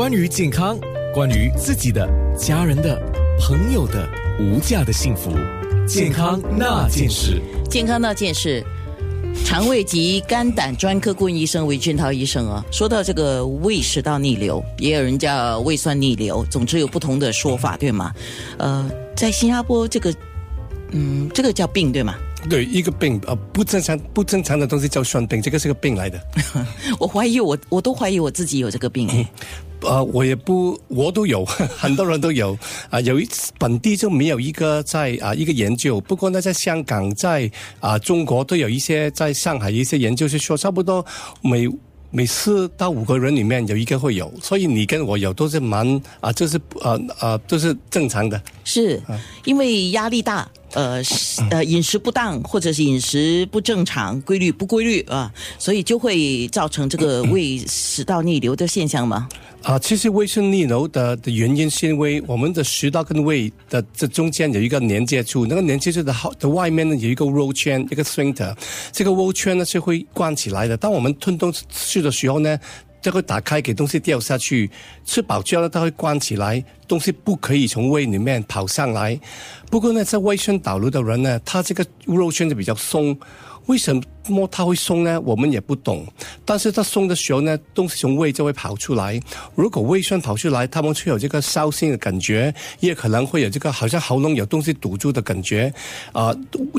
关于健康，关于自己的、家人的、朋友的无价的幸福，健康那件事。健康那件事，肠胃及肝胆专科顾问医生韦俊涛医生啊，说到这个胃食道逆流，也有人叫胃酸逆流，总之有不同的说法，对吗？呃，在新加坡这个，嗯，这个叫病对吗？对，一个病呃不正常不正常的东西叫酸病，这个是个病来的。我怀疑我我都怀疑我自己有这个病。呃，我也不，我都有，很多人都有啊。有一本地就没有一个在啊一个研究，不过呢，在香港，在啊中国都有一些，在上海一些研究是说，差不多每每四到五个人里面有一个会有，所以你跟我有都是蛮啊，就是呃呃都是正常的。是因为压力大。呃，呃，饮食不当或者是饮食不正常、规律不规律啊，所以就会造成这个胃食道逆流的现象吗？啊，其实胃酸逆流的的原因是因为我们的食道跟胃的这中间有一个连接处，那个连接处的好的外面呢有一个肉圈，一个 sphincter，这个肉圈呢是会关起来的。当我们吞东西的时候呢。这个打开，给东西掉下去。吃饱之后呢，它会关起来，东西不可以从胃里面跑上来。不过呢，在胃酸倒流的人呢，他这个肉圈就比较松。为什么它会松呢？我们也不懂。但是它松的时候呢，东西从胃就会跑出来。如果胃酸跑出来，他们会有这个烧心的感觉，也可能会有这个好像喉咙有东西堵住的感觉。啊，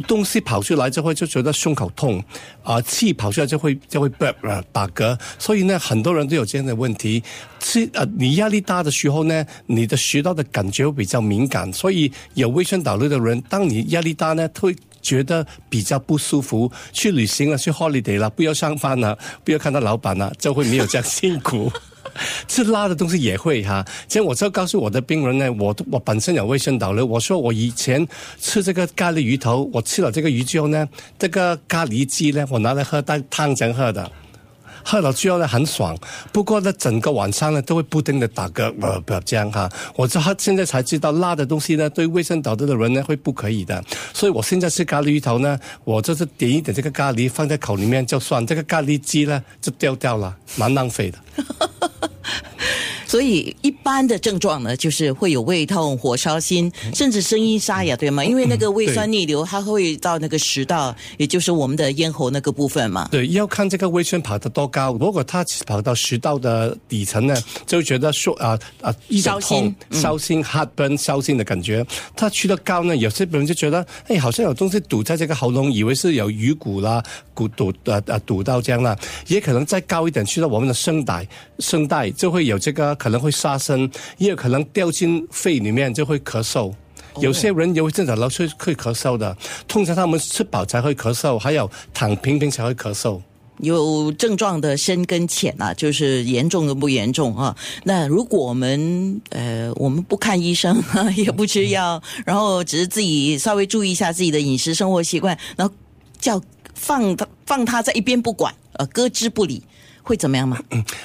东西跑出来就会就觉得胸口痛，啊，气跑出来就会就会呃打嗝。所以呢，很多人都有这样的问题。是啊，你压力大的时候呢，你的食道的感觉会比较敏感。所以有胃酸倒流的人，当你压力大呢，会。觉得比较不舒服，去旅行了，去 holiday 了，不要上班了，不要看到老板了，就会没有这样辛苦。吃辣的东西也会哈，像我就告诉我的病人呢，我我本身有胃酸倒流，我说我以前吃这个咖喱鱼头，我吃了这个鱼之后呢，这个咖喱鸡呢，我拿来喝当汤这样喝的。喝了之后呢，很爽。不过呢，整个晚上呢，都会不停的打嗝，呃，不要这样哈。我这现在才知道，辣的东西呢，对卫生导致的人呢，会不可以的。所以我现在吃咖喱鱼头呢，我就是点一点这个咖喱放在口里面就算，这个咖喱鸡呢就掉掉了，蛮浪费的。所以一般的症状呢，就是会有胃痛、火烧心，甚至声音沙哑，对吗？因为那个胃酸逆流，它会到那个食道，也就是我们的咽喉那个部分嘛。对，要看这个胃酸跑得多高。如果它跑到食道的底层呢，就觉得说啊啊，烧心、烧心、heartburn、烧心的感觉。它去得高呢，有些人就觉得，哎，好像有东西堵在这个喉咙，以为是有鱼骨啦，骨堵呃呃堵到这样了。也可能再高一点，去到我们的声带，声带就会有这个。可能会杀生，也有可能掉进肺里面就会咳嗽。有些人有正常老是会咳嗽的，通常他们吃饱才会咳嗽，还有躺平平才会咳嗽。有症状的深跟浅啊，就是严重跟不严重啊。那如果我们呃我们不看医生，也不吃药，然后只是自己稍微注意一下自己的饮食生活习惯，然后叫放他放他在一边不管，呃搁置不理。会怎么样吗？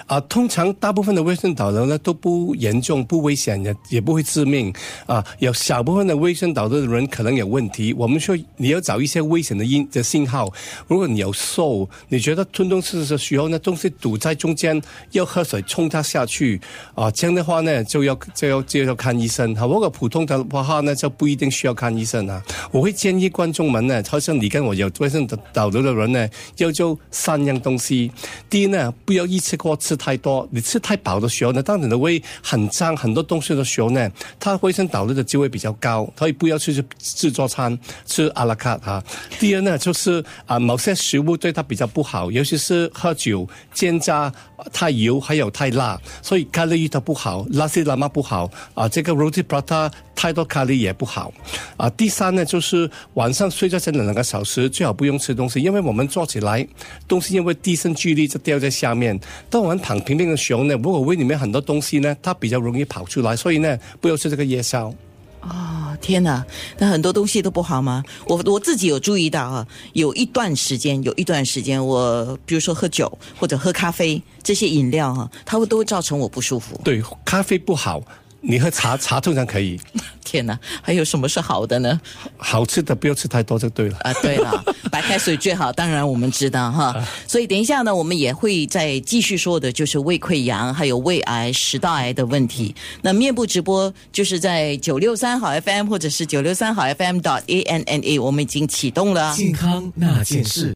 啊，通常大部分的卫生导流呢都不严重、不危险，也也不会致命。啊，有小部分的卫生导流的人可能有问题。我们说你要找一些危险的音的信号。如果你有瘦，你觉得吞东西的时候呢，东西堵在中间，要喝水冲它下去，啊，这样的话呢就要就要就要看医生。哈，如果普通的话呢就不一定需要看医生啊。我会建议观众们呢，好像你跟我有卫生导流的人呢，要做三样东西。第一呢。不要一次过吃太多，你吃太饱的时候呢，当你的胃很脏，很多东西的时候呢，它胃酸倒流的机会比较高，所以不要去自助餐吃阿拉卡哈。第二呢，就是啊，某些食物对它比较不好，尤其是喝酒、煎炸太油，还有太辣，所以咖喱鱼头不好，拉西拉玛不好啊，这个 roti prata 太多咖喱也不好啊。第三呢，就是晚上睡觉前的两个小时最好不用吃东西，因为我们坐起来东西因为地心距离就掉在。下面，当我们躺平平的时候呢，如果胃里面很多东西呢，它比较容易跑出来，所以呢，不要吃这个夜宵。哦，天哪，那很多东西都不好吗？我我自己有注意到啊，有一段时间，有一段时间，我比如说喝酒或者喝咖啡这些饮料哈，它会都会造成我不舒服。对，咖啡不好。你喝茶，茶通常可以，天哪，还有什么是好的呢？好吃的不要吃太多就对了。啊，对了，白开水最好，当然我们知道哈。所以等一下呢，我们也会再继续说的，就是胃溃疡还有胃癌、食道癌的问题。那面部直播就是在九六三好 FM 或者是九六三好 FM dot A N N A，我们已经启动了。健康那件事。